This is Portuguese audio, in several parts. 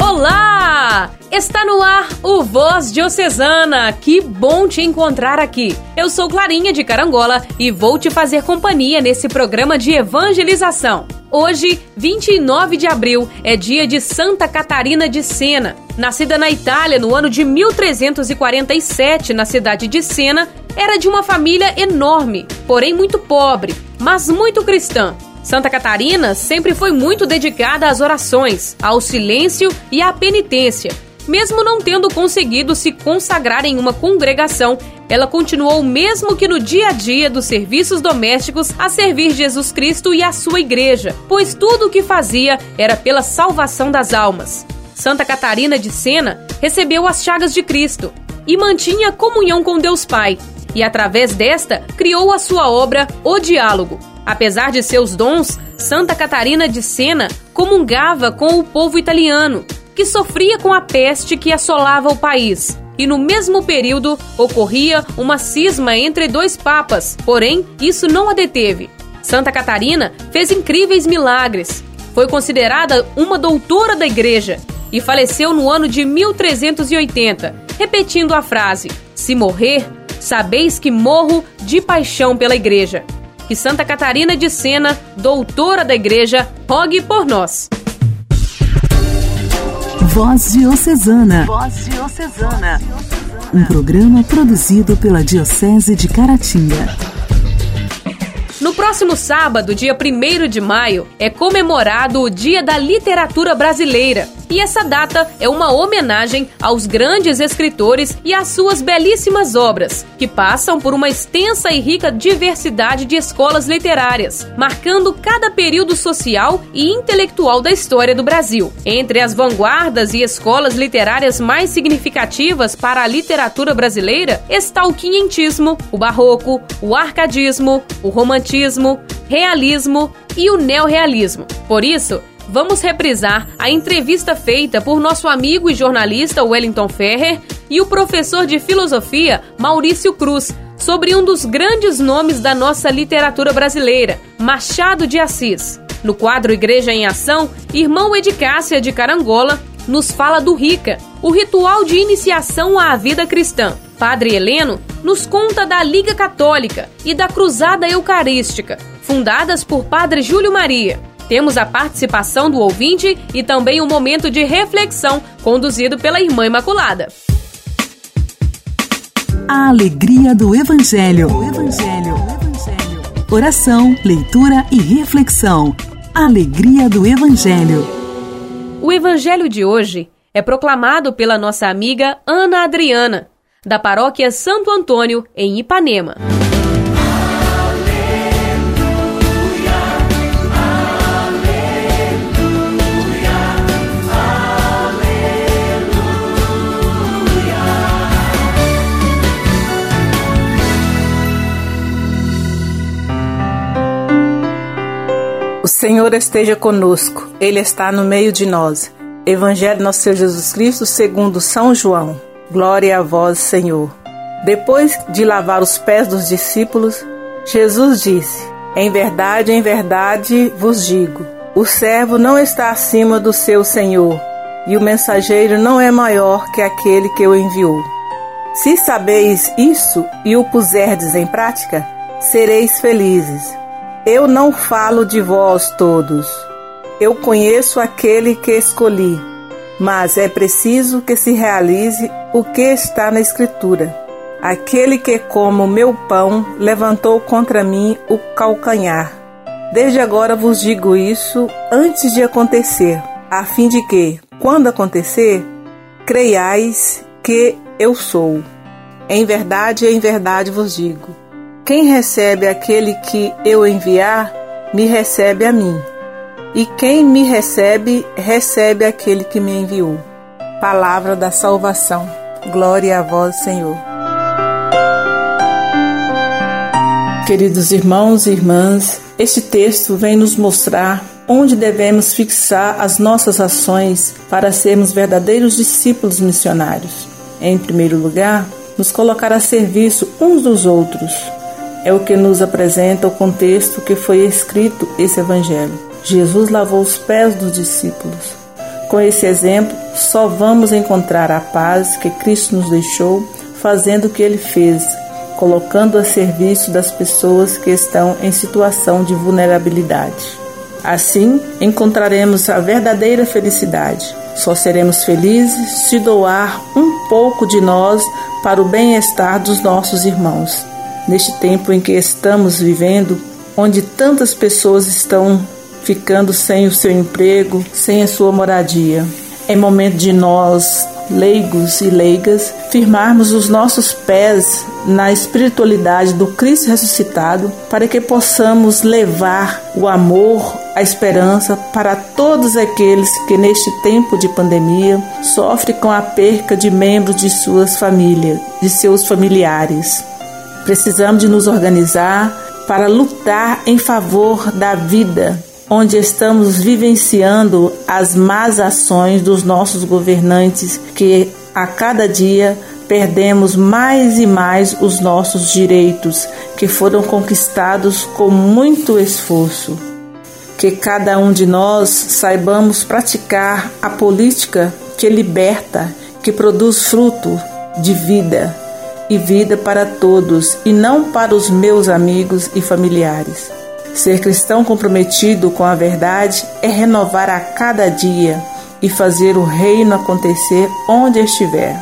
Olá! Está no ar o Voz Diocesana. Que bom te encontrar aqui. Eu sou Clarinha de Carangola e vou te fazer companhia nesse programa de evangelização. Hoje, 29 de abril, é dia de Santa Catarina de Sena. Nascida na Itália no ano de 1347, na cidade de Sena, era de uma família enorme, porém muito pobre, mas muito cristã. Santa Catarina sempre foi muito dedicada às orações, ao silêncio e à penitência. Mesmo não tendo conseguido se consagrar em uma congregação, ela continuou mesmo que no dia a dia dos serviços domésticos a servir Jesus Cristo e a sua igreja, pois tudo o que fazia era pela salvação das almas. Santa Catarina de Sena recebeu as chagas de Cristo e mantinha comunhão com Deus Pai, e através desta criou a sua obra O Diálogo. Apesar de seus dons, Santa Catarina de Sena comungava com o povo italiano, que sofria com a peste que assolava o país. E no mesmo período ocorria uma cisma entre dois papas, porém isso não a deteve. Santa Catarina fez incríveis milagres. Foi considerada uma doutora da igreja e faleceu no ano de 1380, repetindo a frase: Se morrer, sabeis que morro de paixão pela igreja. Que Santa Catarina de Sena, doutora da igreja, rogue por nós. Voz Diocesana. Voz Diocesana. Um programa produzido pela Diocese de Caratinga. No próximo sábado, dia 1 de maio, é comemorado o Dia da Literatura Brasileira. E essa data é uma homenagem aos grandes escritores e às suas belíssimas obras, que passam por uma extensa e rica diversidade de escolas literárias, marcando cada período social e intelectual da história do Brasil. Entre as vanguardas e escolas literárias mais significativas para a literatura brasileira está o quinhentismo, o barroco, o arcadismo, o romantismo, realismo e o neorrealismo. Por isso, vamos reprisar a entrevista feita por nosso amigo e jornalista Wellington Ferrer e o professor de filosofia Maurício Cruz sobre um dos grandes nomes da nossa literatura brasileira, Machado de Assis. No quadro Igreja em Ação, irmão Edicácia de Carangola nos fala do Rica, o ritual de iniciação à vida cristã. Padre Heleno nos conta da Liga Católica e da Cruzada Eucarística, fundadas por Padre Júlio Maria. Temos a participação do ouvinte e também um momento de reflexão conduzido pela Irmã Imaculada. A alegria do Evangelho. O Evangelho. O Evangelho. Oração, leitura e reflexão. Alegria do Evangelho. O Evangelho de hoje é proclamado pela nossa amiga Ana Adriana, da paróquia Santo Antônio, em Ipanema. Senhor esteja conosco, Ele está no meio de nós. Evangelho nosso Senhor Jesus Cristo, segundo São João. Glória a vós, Senhor. Depois de lavar os pés dos discípulos, Jesus disse: Em verdade, em verdade vos digo: o servo não está acima do seu senhor, e o mensageiro não é maior que aquele que o enviou. Se sabeis isso e o puserdes em prática, sereis felizes. Eu não falo de vós todos. Eu conheço aquele que escolhi, mas é preciso que se realize o que está na Escritura. Aquele que, como meu pão, levantou contra mim o calcanhar. Desde agora vos digo isso antes de acontecer, a fim de que, quando acontecer, creiais que eu sou. Em verdade, em verdade vos digo quem recebe aquele que eu enviar, me recebe a mim. E quem me recebe, recebe aquele que me enviou. Palavra da salvação. Glória a vós, Senhor. Queridos irmãos e irmãs, este texto vem nos mostrar onde devemos fixar as nossas ações para sermos verdadeiros discípulos missionários. Em primeiro lugar, nos colocar a serviço uns dos outros, é o que nos apresenta o contexto que foi escrito esse evangelho. Jesus lavou os pés dos discípulos. Com esse exemplo, só vamos encontrar a paz que Cristo nos deixou, fazendo o que ele fez, colocando a serviço das pessoas que estão em situação de vulnerabilidade. Assim, encontraremos a verdadeira felicidade. Só seremos felizes se doar um pouco de nós para o bem-estar dos nossos irmãos. Neste tempo em que estamos vivendo, onde tantas pessoas estão ficando sem o seu emprego, sem a sua moradia. É momento de nós, leigos e leigas, firmarmos os nossos pés na espiritualidade do Cristo ressuscitado, para que possamos levar o amor, a esperança para todos aqueles que neste tempo de pandemia sofrem com a perca de membros de suas famílias, de seus familiares. Precisamos de nos organizar para lutar em favor da vida, onde estamos vivenciando as más ações dos nossos governantes que a cada dia perdemos mais e mais os nossos direitos que foram conquistados com muito esforço. Que cada um de nós saibamos praticar a política que liberta, que produz fruto de vida e vida para todos e não para os meus amigos e familiares. Ser cristão comprometido com a verdade é renovar a cada dia e fazer o reino acontecer onde estiver.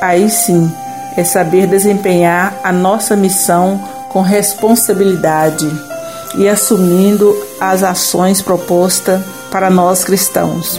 Aí sim é saber desempenhar a nossa missão com responsabilidade e assumindo as ações propostas para nós cristãos.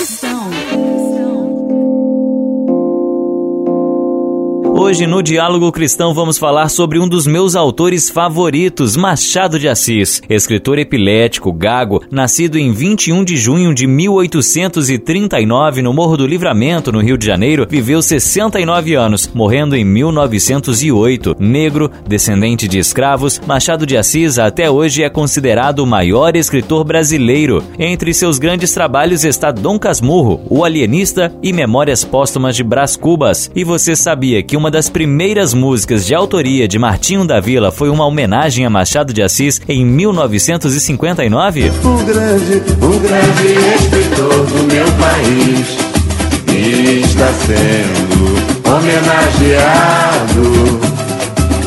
Hoje no Diálogo Cristão vamos falar sobre um dos meus autores favoritos, Machado de Assis. Escritor epilético, gago, nascido em 21 de junho de 1839 no Morro do Livramento, no Rio de Janeiro, viveu 69 anos, morrendo em 1908. Negro, descendente de escravos, Machado de Assis até hoje é considerado o maior escritor brasileiro. Entre seus grandes trabalhos está Dom Casmurro, O Alienista e Memórias Póstumas de Brás Cubas. E você sabia que uma das primeiras músicas de autoria de Martinho da Vila foi uma homenagem a Machado de Assis em 1959? O grande, grande escritor do meu país está sendo homenageado.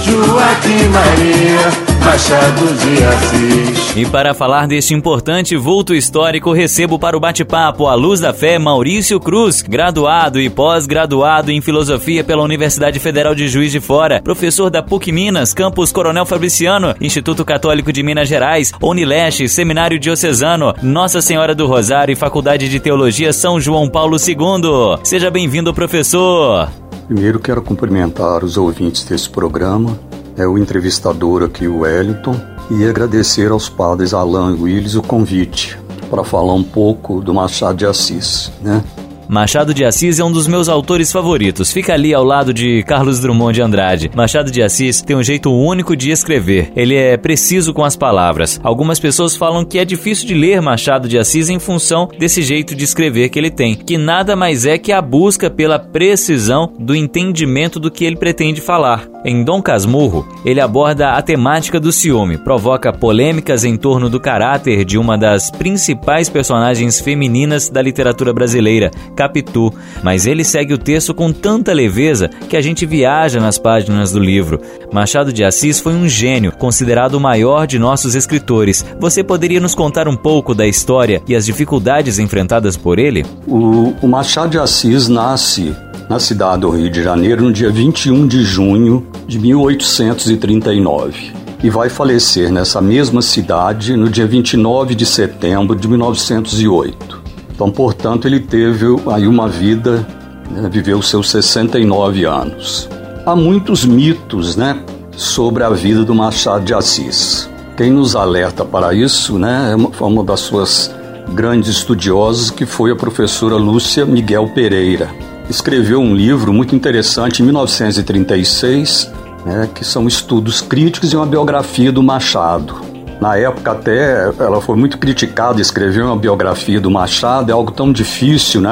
Joaquim Maria Machado de Assis. E para falar deste importante vulto histórico, recebo para o bate-papo à luz da fé Maurício Cruz, graduado e pós-graduado em filosofia pela Universidade Federal de Juiz de Fora, professor da PUC Minas, campus Coronel Fabriciano, Instituto Católico de Minas Gerais, Unileste, Seminário Diocesano, Nossa Senhora do Rosário e Faculdade de Teologia São João Paulo II. Seja bem-vindo, professor. Primeiro quero cumprimentar os ouvintes desse programa é o entrevistador aqui, o Wellington, e agradecer aos padres Alain e Willis o convite para falar um pouco do Machado de Assis, né? Machado de Assis é um dos meus autores favoritos. Fica ali ao lado de Carlos Drummond de Andrade. Machado de Assis tem um jeito único de escrever. Ele é preciso com as palavras. Algumas pessoas falam que é difícil de ler Machado de Assis em função desse jeito de escrever que ele tem, que nada mais é que a busca pela precisão do entendimento do que ele pretende falar. Em Dom Casmurro, ele aborda a temática do ciúme, provoca polêmicas em torno do caráter de uma das principais personagens femininas da literatura brasileira, Capitu, mas ele segue o texto com tanta leveza que a gente viaja nas páginas do livro. Machado de Assis foi um gênio, considerado o maior de nossos escritores. Você poderia nos contar um pouco da história e as dificuldades enfrentadas por ele? O, o Machado de Assis nasce na cidade do Rio de Janeiro no dia 21 de junho de 1839 e vai falecer nessa mesma cidade no dia 29 de setembro de 1908. Então, portanto, ele teve aí uma vida, né, viveu seus 69 anos. Há muitos mitos, né, sobre a vida do Machado de Assis. Quem nos alerta para isso, né, é uma, uma das suas grandes estudiosas, que foi a professora Lúcia Miguel Pereira. Escreveu um livro muito interessante em 1936, né, que são estudos críticos e uma biografia do Machado. Na época até ela foi muito criticada, escrever uma biografia do Machado é algo tão difícil, né?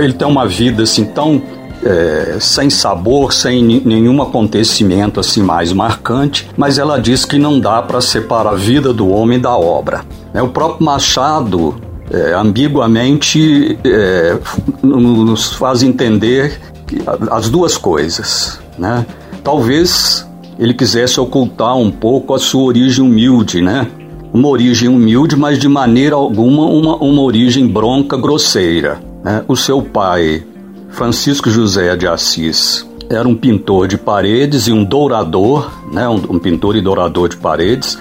Ele tem uma vida assim tão é, sem sabor, sem nenhum acontecimento assim mais marcante, mas ela diz que não dá para separar a vida do homem da obra. Né? O próprio Machado é, ambiguamente é, nos faz entender as duas coisas, né? Talvez ele quisesse ocultar um pouco a sua origem humilde, né? Uma origem humilde, mas de maneira alguma uma, uma origem bronca, grosseira. Né? O seu pai, Francisco José de Assis, era um pintor de paredes e um dourador, né? um, um pintor e dourador de paredes.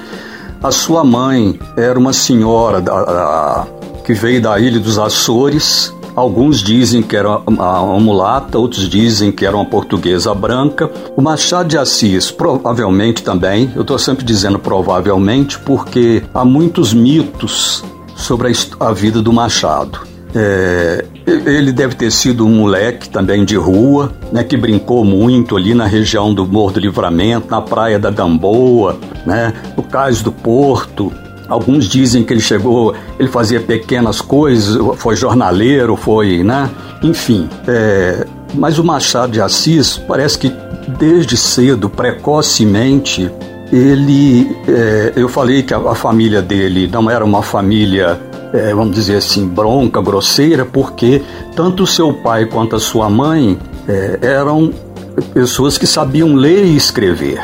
A sua mãe era uma senhora da, da, que veio da ilha dos Açores, Alguns dizem que era uma, mulata, outros dizem que era uma portuguesa branca. O Machado de Assis, provavelmente também, eu estou sempre dizendo provavelmente, porque há muitos mitos sobre a, a vida do Machado. É, ele deve ter sido um moleque também de rua, né, que brincou muito ali na região do Morro do Livramento, na praia da Gamboa, né, no cais do Porto, Alguns dizem que ele chegou, ele fazia pequenas coisas, foi jornaleiro, foi, né? Enfim, é, mas o Machado de Assis parece que desde cedo, precocemente, ele, é, eu falei que a, a, família dele não era uma família, é, vamos dizer assim, bronca, grosseira, porque tanto seu pai quanto a sua mãe é, eram pessoas que sabiam ler e escrever.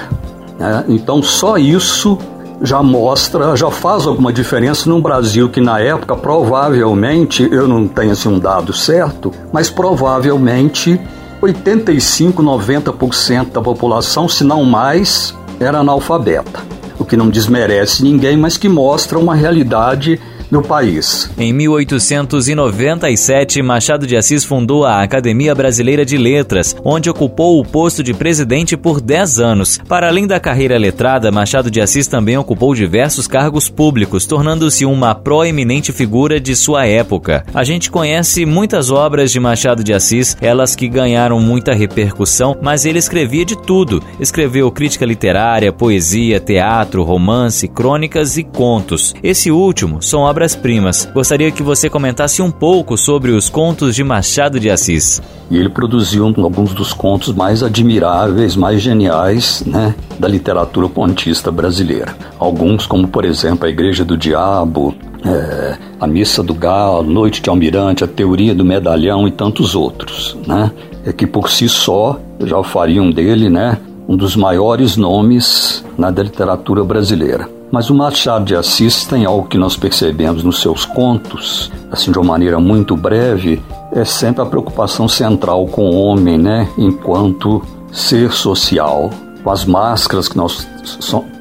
Né? Então só isso já mostra, já faz alguma diferença num Brasil que na época provavelmente, eu não tenho assim um dado certo, mas provavelmente 85, 90% da população, se não mais, era analfabeta. O que não desmerece ninguém, mas que mostra uma realidade no país. Em 1897, Machado de Assis fundou a Academia Brasileira de Letras, onde ocupou o posto de presidente por 10 anos. Para além da carreira letrada, Machado de Assis também ocupou diversos cargos públicos, tornando-se uma proeminente figura de sua época. A gente conhece muitas obras de Machado de Assis, elas que ganharam muita repercussão, mas ele escrevia de tudo. Escreveu crítica literária, poesia, teatro, romance, crônicas e contos. Esse último são obras obras-primas. Gostaria que você comentasse um pouco sobre os contos de Machado de Assis. E ele produziu alguns dos contos mais admiráveis, mais geniais, né, da literatura pontista brasileira. Alguns, como por exemplo A Igreja do Diabo, é, A Missa do Galo, Noite de Almirante, A Teoria do Medalhão e tantos outros, né? É que por si só já fariam dele, né, um dos maiores nomes na da literatura brasileira. Mas o Machado de Assis tem algo que nós percebemos nos seus contos, assim de uma maneira muito breve, é sempre a preocupação central com o homem, né, enquanto ser social, com as máscaras que nós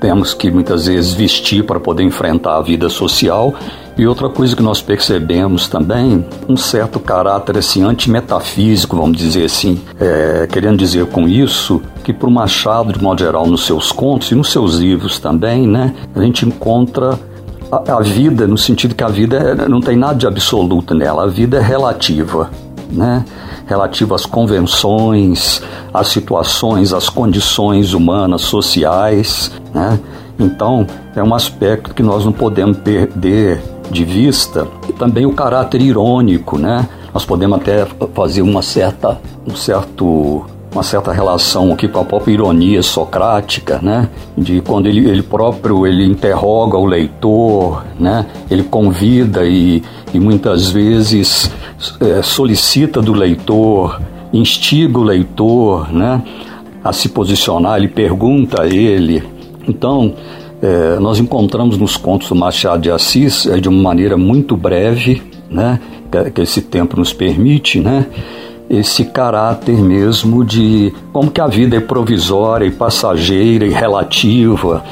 temos que muitas vezes vestir para poder enfrentar a vida social. E outra coisa que nós percebemos também, um certo caráter assim antimetafísico, vamos dizer assim, é, querendo dizer com isso que para o Machado, de modo geral, nos seus contos e nos seus livros também, né, a gente encontra a, a vida no sentido que a vida é, não tem nada de absoluto nela, a vida é relativa, né? Relativa às convenções, às situações, às condições humanas, sociais, né? Então, é um aspecto que nós não podemos perder de vista e também o caráter irônico, né? Nós podemos até fazer uma certa, um certo uma certa relação aqui com a própria ironia socrática, né? De quando ele, ele próprio ele interroga o leitor, né? Ele convida e, e muitas vezes é, solicita do leitor, instiga o leitor, né? A se posicionar, ele pergunta a ele. Então, é, nós encontramos nos contos do Machado de Assis, é, de uma maneira muito breve, né, que, que esse tempo nos permite, né, esse caráter mesmo de como que a vida é provisória e passageira e relativa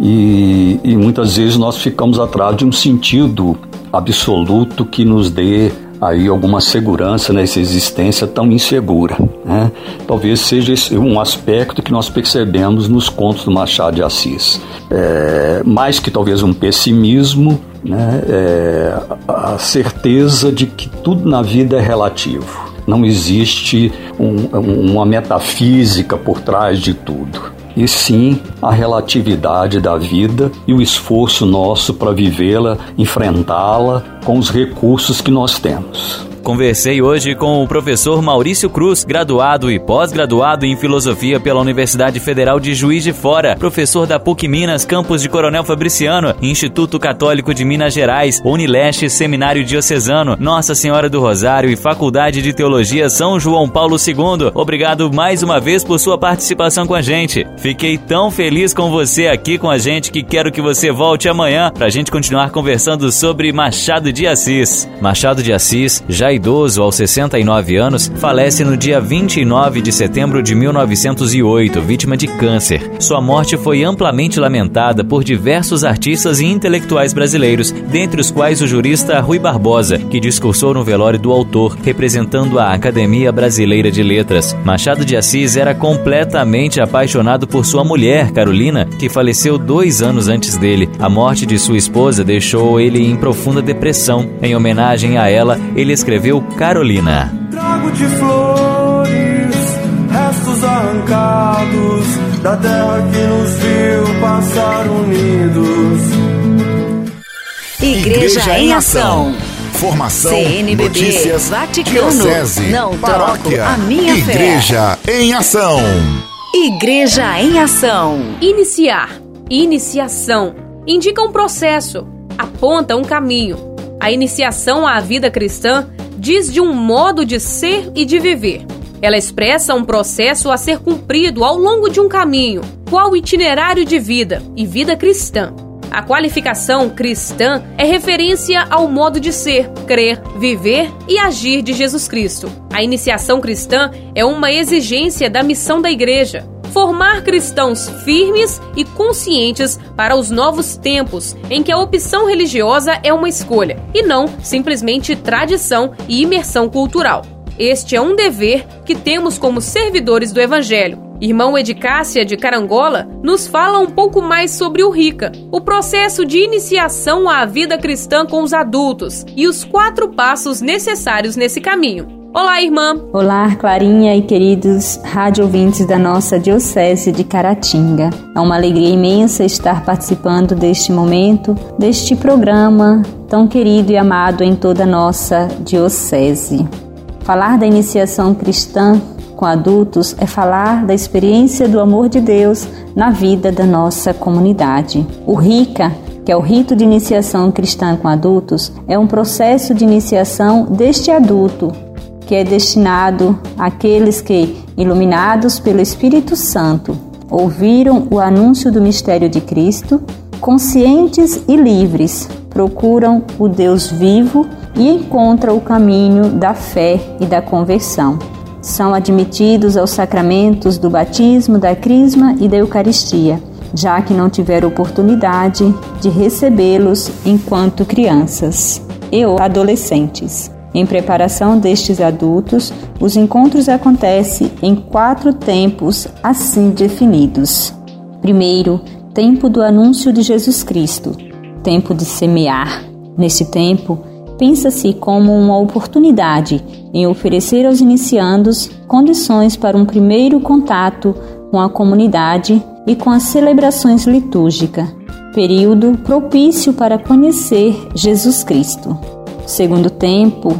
e, e muitas vezes nós ficamos atrás de um sentido absoluto que nos dê aí alguma segurança nessa existência tão insegura. Né? Talvez seja um aspecto que nós percebemos nos contos do Machado de Assis. É, mais que talvez um pessimismo, né? É, a certeza de que tudo na vida é relativo. Não existe um, uma metafísica por trás de tudo. e sim a relatividade da vida e o esforço nosso para vivê-la, enfrentá-la com os recursos que nós temos. Conversei hoje com o professor Maurício Cruz, graduado e pós-graduado em filosofia pela Universidade Federal de Juiz de Fora, professor da PUC Minas, campus de Coronel Fabriciano, Instituto Católico de Minas Gerais, Unileste Seminário Diocesano, Nossa Senhora do Rosário e Faculdade de Teologia São João Paulo II. Obrigado mais uma vez por sua participação com a gente. Fiquei tão feliz com você aqui com a gente que quero que você volte amanhã para a gente continuar conversando sobre Machado de Assis. Machado de Assis já idoso aos 69 anos, falece no dia 29 de setembro de 1908, vítima de câncer. Sua morte foi amplamente lamentada por diversos artistas e intelectuais brasileiros, dentre os quais o jurista Rui Barbosa, que discursou no velório do autor, representando a Academia Brasileira de Letras. Machado de Assis era completamente apaixonado por sua mulher, Carolina, que faleceu dois anos antes dele. A morte de sua esposa deixou ele em profunda depressão. Em homenagem a ela, ele escreveu escreveu Carolina. Trago de flores, restos arrancados da terra que nos viu passar unidos. Igreja, Igreja em Ação. Formação, CNBB, notícias, Vaticano, diocese, não paróquia, a minha Igreja fé. em Ação. Igreja em Ação. Iniciar, iniciação, indica um processo, aponta um caminho. A iniciação à vida cristã diz de um modo de ser e de viver. Ela expressa um processo a ser cumprido ao longo de um caminho, qual itinerário de vida e vida cristã. A qualificação cristã é referência ao modo de ser, crer, viver e agir de Jesus Cristo. A iniciação cristã é uma exigência da missão da igreja, formar cristãos firmes e conscientes para os novos tempos em que a opção religiosa é uma escolha e não simplesmente tradição e imersão cultural. Este é um dever que temos como servidores do Evangelho. Irmão Edicácia de Carangola nos fala um pouco mais sobre o RICA, o processo de iniciação à vida cristã com os adultos e os quatro passos necessários nesse caminho. Olá, irmã! Olá, Clarinha e queridos rádio ouvintes da nossa Diocese de Caratinga. É uma alegria imensa estar participando deste momento, deste programa tão querido e amado em toda a nossa Diocese. Falar da iniciação cristã com adultos é falar da experiência do amor de Deus na vida da nossa comunidade. O RICA que é o rito de iniciação cristã com adultos, é um processo de iniciação deste adulto que é destinado àqueles que, iluminados pelo Espírito Santo, ouviram o anúncio do mistério de Cristo, conscientes e livres, procuram o Deus vivo e encontram o caminho da fé e da conversão. São admitidos aos sacramentos do batismo, da crisma e da Eucaristia, já que não tiveram oportunidade de recebê-los enquanto crianças e adolescentes. Em preparação destes adultos, os encontros acontecem em quatro tempos assim definidos. Primeiro, tempo do anúncio de Jesus Cristo, tempo de semear. Neste tempo, pensa-se como uma oportunidade em oferecer aos iniciandos condições para um primeiro contato com a comunidade e com as celebrações litúrgicas, período propício para conhecer Jesus Cristo. Segundo tempo,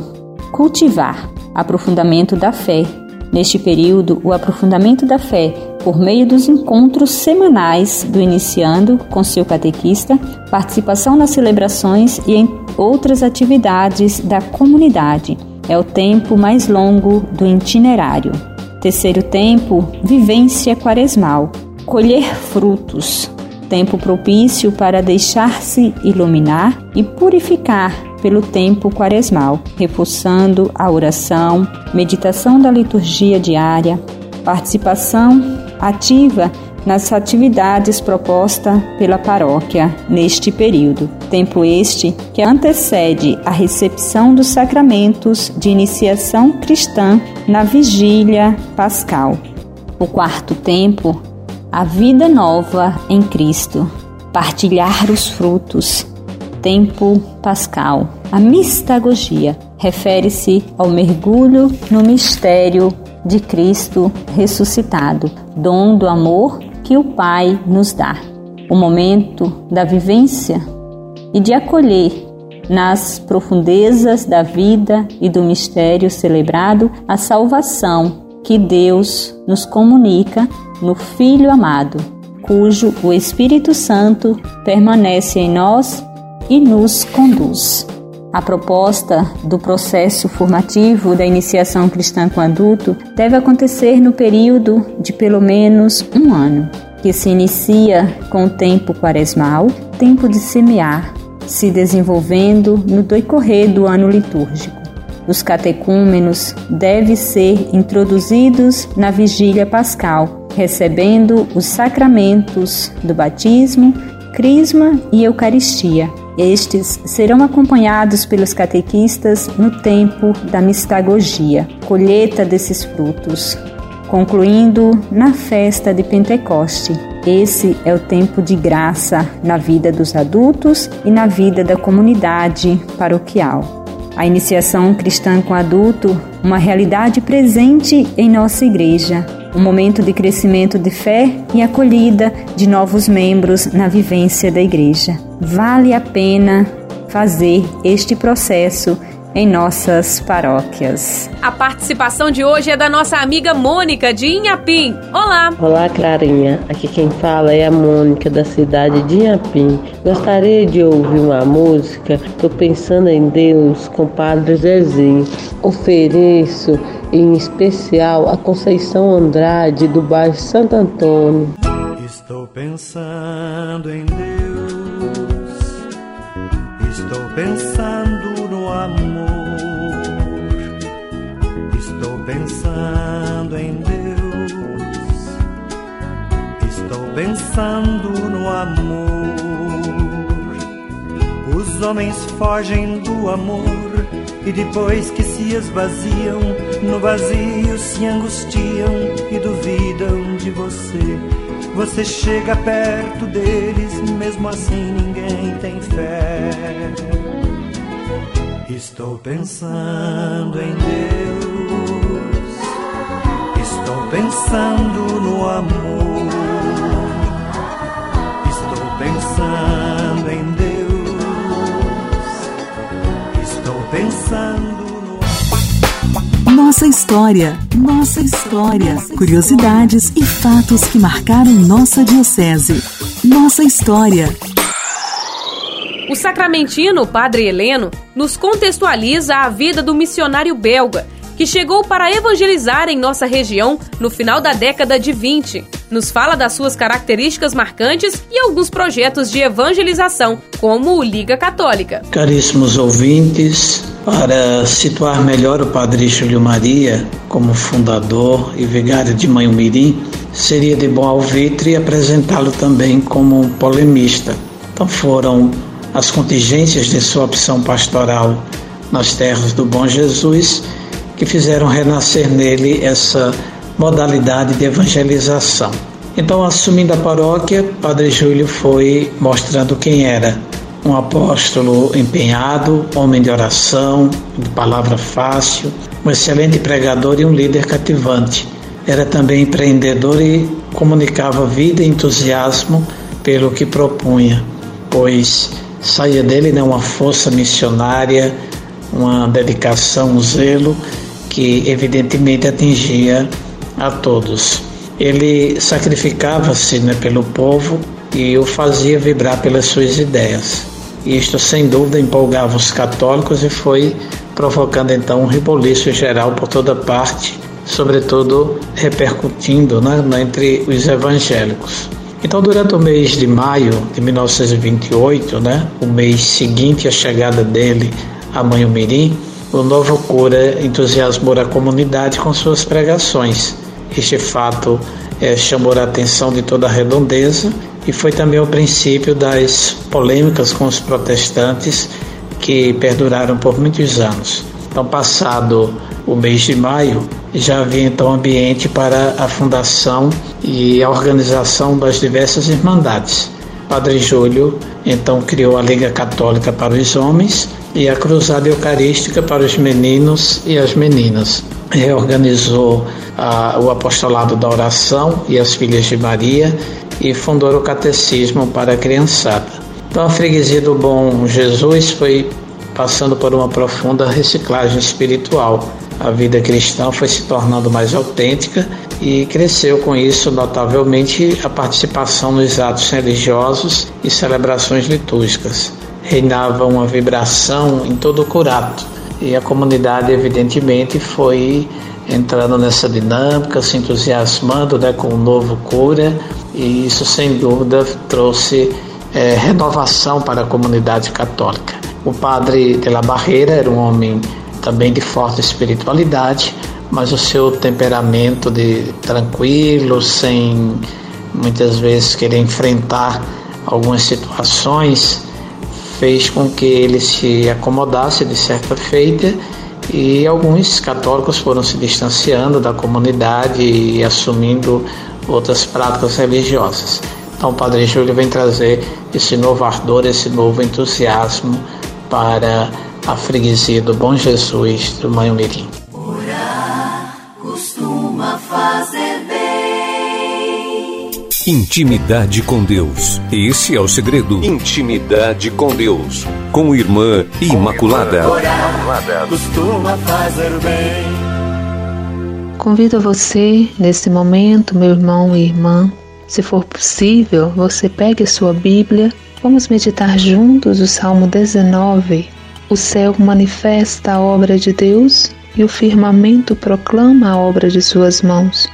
cultivar aprofundamento da fé. Neste período, o aprofundamento da fé por meio dos encontros semanais do iniciando com seu catequista, participação nas celebrações e em outras atividades da comunidade. É o tempo mais longo do itinerário. Terceiro tempo, vivência quaresmal. Colher frutos. Tempo propício para deixar-se iluminar e purificar pelo tempo quaresmal, reforçando a oração, meditação da liturgia diária, participação ativa nas atividades propostas pela paróquia neste período. Tempo este que antecede a recepção dos sacramentos de iniciação cristã na vigília pascal. O quarto tempo, a vida nova em Cristo, partilhar os frutos, tempo pascal. A mistagogia refere-se ao mergulho no mistério de Cristo ressuscitado, dom do amor que o Pai nos dá. O momento da vivência e de acolher nas profundezas da vida e do mistério celebrado a salvação que Deus nos comunica no Filho amado, cujo o Espírito Santo permanece em nós e nos conduz. A proposta do processo formativo da iniciação cristã com adulto deve acontecer no período de pelo menos um ano, que se inicia com o tempo quaresmal, tempo de semear, se desenvolvendo no decorrer do ano litúrgico. Os catecúmenos devem ser introduzidos na vigília pascal, recebendo os sacramentos do batismo, crisma e eucaristia estes serão acompanhados pelos catequistas no tempo da mistagogia, colheita desses frutos, concluindo na festa de Pentecoste. Esse é o tempo de graça na vida dos adultos e na vida da comunidade paroquial. A iniciação cristã com adulto, uma realidade presente em nossa igreja, um momento de crescimento de fé e acolhida de novos membros na vivência da Igreja. Vale a pena fazer este processo em nossas paróquias. A participação de hoje é da nossa amiga Mônica de Inhapim. Olá! Olá, Clarinha. Aqui quem fala é a Mônica da cidade de Inhapim. Gostaria de ouvir uma música. Tô pensando em Deus com Padre Zezinho. Ofereço em especial a Conceição Andrade do bairro Santo Antônio. Estou pensando em Deus. Estou pensando no amor. Pensando no amor. Os homens fogem do amor e depois que se esvaziam, no vazio se angustiam e duvidam de você. Você chega perto deles, mesmo assim ninguém tem fé. Estou pensando em Deus, estou pensando no amor, pensando no... Nossa história, nossa história, curiosidades e fatos que marcaram nossa diocese. Nossa história. O sacramentino Padre Heleno nos contextualiza a vida do missionário belga que chegou para evangelizar em nossa região no final da década de 20. Nos fala das suas características marcantes e alguns projetos de evangelização, como o Liga Católica. Caríssimos ouvintes, para situar melhor o Padre Júlio Maria como fundador e vigário de Manhumirim, seria de bom alvitre apresentá-lo também como polemista. Então foram as contingências de sua opção pastoral nas terras do Bom Jesus que fizeram renascer nele essa modalidade de evangelização. Então, assumindo a paróquia, Padre Júlio foi mostrando quem era. Um apóstolo empenhado, homem de oração, de palavra fácil, um excelente pregador e um líder cativante. Era também empreendedor e comunicava vida e entusiasmo pelo que propunha, pois saía dele né, uma força missionária, uma dedicação, um zelo que evidentemente atingia a todos. Ele sacrificava-se né, pelo povo e o fazia vibrar pelas suas ideias. Isto, sem dúvida, empolgava os católicos e foi provocando então um reboliço geral por toda parte, sobretudo repercutindo né, entre os evangélicos. Então, durante o mês de maio de 1928, né, o mês seguinte à chegada dele a Manhumirim, o novo cura entusiasmou a comunidade com suas pregações. Este fato é, chamou a atenção de toda a redondeza e foi também o princípio das polêmicas com os protestantes que perduraram por muitos anos. Então, passado o mês de maio, já havia então ambiente para a fundação e a organização das diversas irmandades. Padre Júlio então criou a Liga Católica para os Homens e a Cruzada Eucarística para os meninos e as meninas. Reorganizou o apostolado da oração e as filhas de Maria e fundou o catecismo para a criançada. Então a freguesia do Bom Jesus foi passando por uma profunda reciclagem espiritual. A vida cristã foi se tornando mais autêntica e cresceu com isso notavelmente a participação nos atos religiosos e celebrações litúrgicas. Reinava uma vibração em todo o curato e a comunidade evidentemente foi entrando nessa dinâmica, se entusiasmando né, com o novo cura e isso sem dúvida trouxe é, renovação para a comunidade católica. O padre de la Barreira era um homem também de forte espiritualidade, mas o seu temperamento de tranquilo, sem muitas vezes querer enfrentar algumas situações, fez com que ele se acomodasse de certa feita e alguns católicos foram se distanciando da comunidade e assumindo outras práticas religiosas. Então, o Padre Júlio vem trazer esse novo ardor, esse novo entusiasmo para a freguesia do Bom Jesus do Mãe Mirim. Intimidade com Deus. Esse é o segredo. Intimidade com Deus. Com Irmã Imaculada. costuma fazer bem. Convido você, nesse momento, meu irmão e irmã, se for possível, você pegue a sua Bíblia. Vamos meditar juntos o Salmo 19. O céu manifesta a obra de Deus e o firmamento proclama a obra de suas mãos.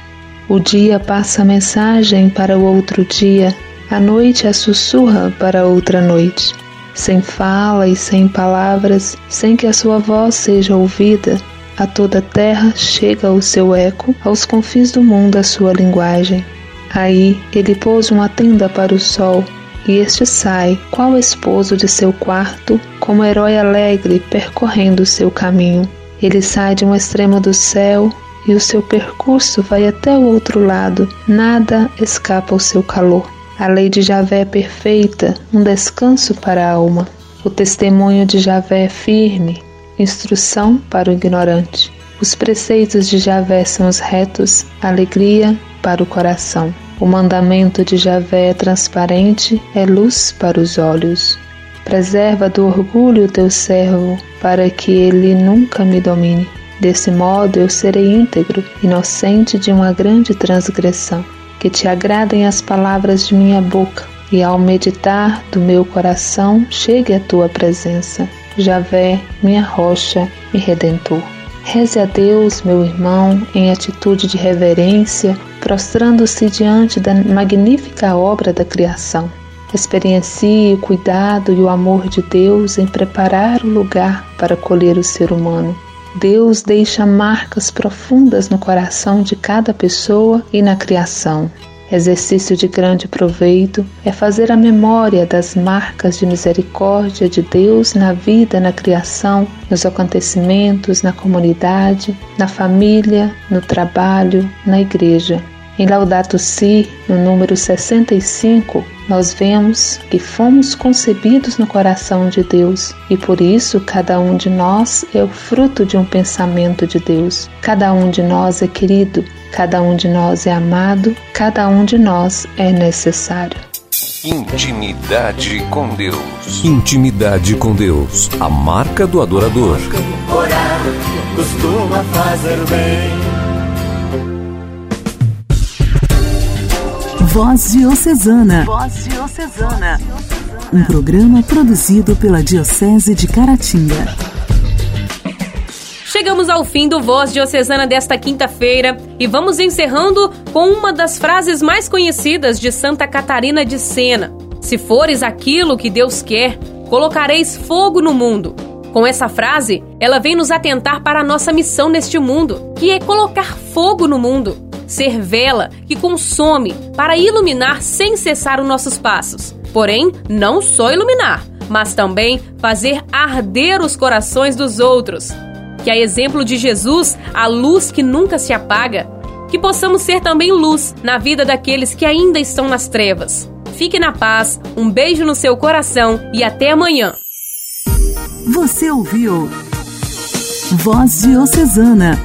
O dia passa mensagem para o outro dia, a noite a sussurra para outra noite. Sem fala e sem palavras, sem que a sua voz seja ouvida, a toda terra chega o seu eco, aos confins do mundo a sua linguagem. Aí ele pôs uma tenda para o sol, e este sai, qual esposo de seu quarto, como herói alegre percorrendo seu caminho. Ele sai de um extremo do céu e o seu percurso vai até o outro lado, nada escapa ao seu calor. A lei de Javé é perfeita, um descanso para a alma. O testemunho de Javé é firme, instrução para o ignorante. Os preceitos de Javé são os retos, alegria para o coração. O mandamento de Javé é transparente, é luz para os olhos. Preserva do orgulho o teu servo, para que ele nunca me domine. Desse modo eu serei íntegro, inocente de uma grande transgressão. Que te agradem as palavras de minha boca, e ao meditar do meu coração chegue a tua presença. Javé, minha rocha e redentor. Reze a Deus, meu irmão, em atitude de reverência, prostrando-se diante da magnífica obra da criação. Experiencie o cuidado e o amor de Deus em preparar o lugar para colher o ser humano. Deus deixa marcas profundas no coração de cada pessoa e na criação. Exercício de grande proveito é fazer a memória das marcas de misericórdia de Deus na vida, na criação, nos acontecimentos, na comunidade, na família, no trabalho, na igreja. Em Laudato Si, no número 65, nós vemos que fomos concebidos no coração de Deus e por isso cada um de nós é o fruto de um pensamento de Deus. Cada um de nós é querido, cada um de nós é amado, cada um de nós é necessário. Intimidade com Deus. Intimidade com Deus. A marca do adorador. Orar costuma fazer bem. Voz Diocesana. Voz Diocesana. Um programa produzido pela Diocese de Caratinga. Chegamos ao fim do Voz Diocesana desta quinta-feira e vamos encerrando com uma das frases mais conhecidas de Santa Catarina de Sena: Se fores aquilo que Deus quer, colocareis fogo no mundo. Com essa frase, ela vem nos atentar para a nossa missão neste mundo, que é colocar fogo no mundo ser vela que consome para iluminar sem cessar os nossos passos. Porém, não só iluminar, mas também fazer arder os corações dos outros. Que a exemplo de Jesus, a luz que nunca se apaga, que possamos ser também luz na vida daqueles que ainda estão nas trevas. Fique na paz, um beijo no seu coração e até amanhã. Você ouviu Voz Diocesana